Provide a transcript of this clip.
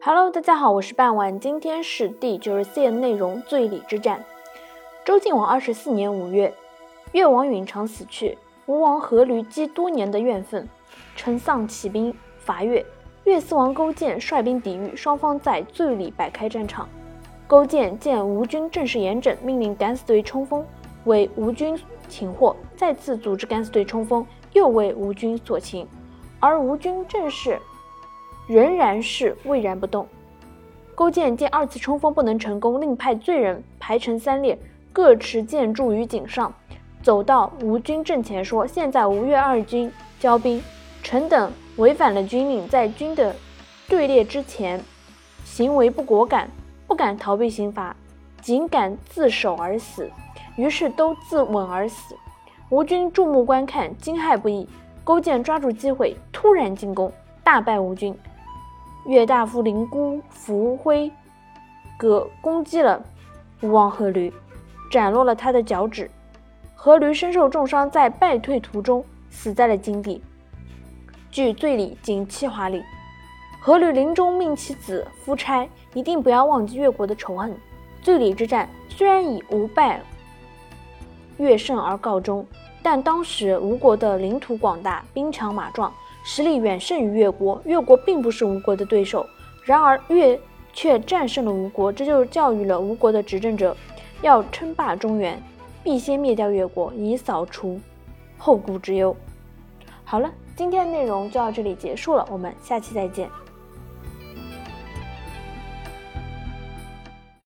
Hello，大家好，我是半晚，今天是第九十四页内容——醉里之战。周晋王二十四年五月，越王允常死去，吴王阖闾积多年的怨愤，乘丧起兵伐越。越四王勾践率兵抵御，双方在醉里摆开战场。勾践见吴军阵势严整，命令敢死队冲锋，为吴军擒获；再次组织敢死队冲锋，又为吴军所擒。而吴军阵势。仍然是巍然不动。勾践见二次冲锋不能成功，另派罪人排成三列，各持剑柱于颈上，走到吴军阵前说：“现在吴越二军交兵，臣等违反了军令，在军的队列之前，行为不果敢，不敢逃避刑罚，仅敢自首而死。于是都自刎而死。吴军注目观看，惊骇不已。勾践抓住机会，突然进攻，大败吴军。”越大夫灵姑伏辉葛攻击了吴王阖闾，斩落了他的脚趾。阖闾身受重伤，在败退途中死在了金地。据《罪里仅七华里，阖闾临终命其子夫差一定不要忘记越国的仇恨。罪里之战虽然以吴败越胜而告终，但当时吴国的领土广大，兵强马壮。实力远胜于越国，越国并不是吴国的对手。然而越却战胜了吴国，这就教育了吴国的执政者，要称霸中原，必先灭掉越国，以扫除后顾之忧。好了，今天的内容就到这里结束了，我们下期再见。